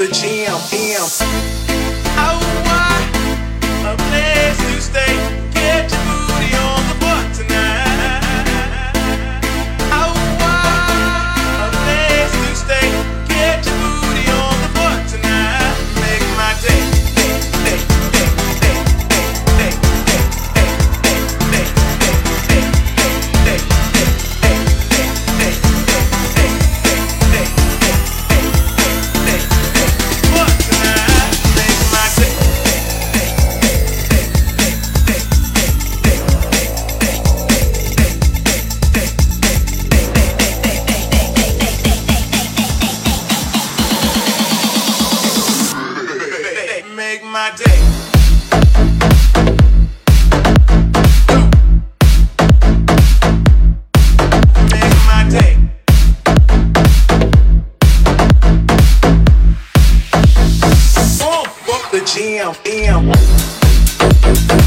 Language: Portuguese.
the jam. Damn. am, am.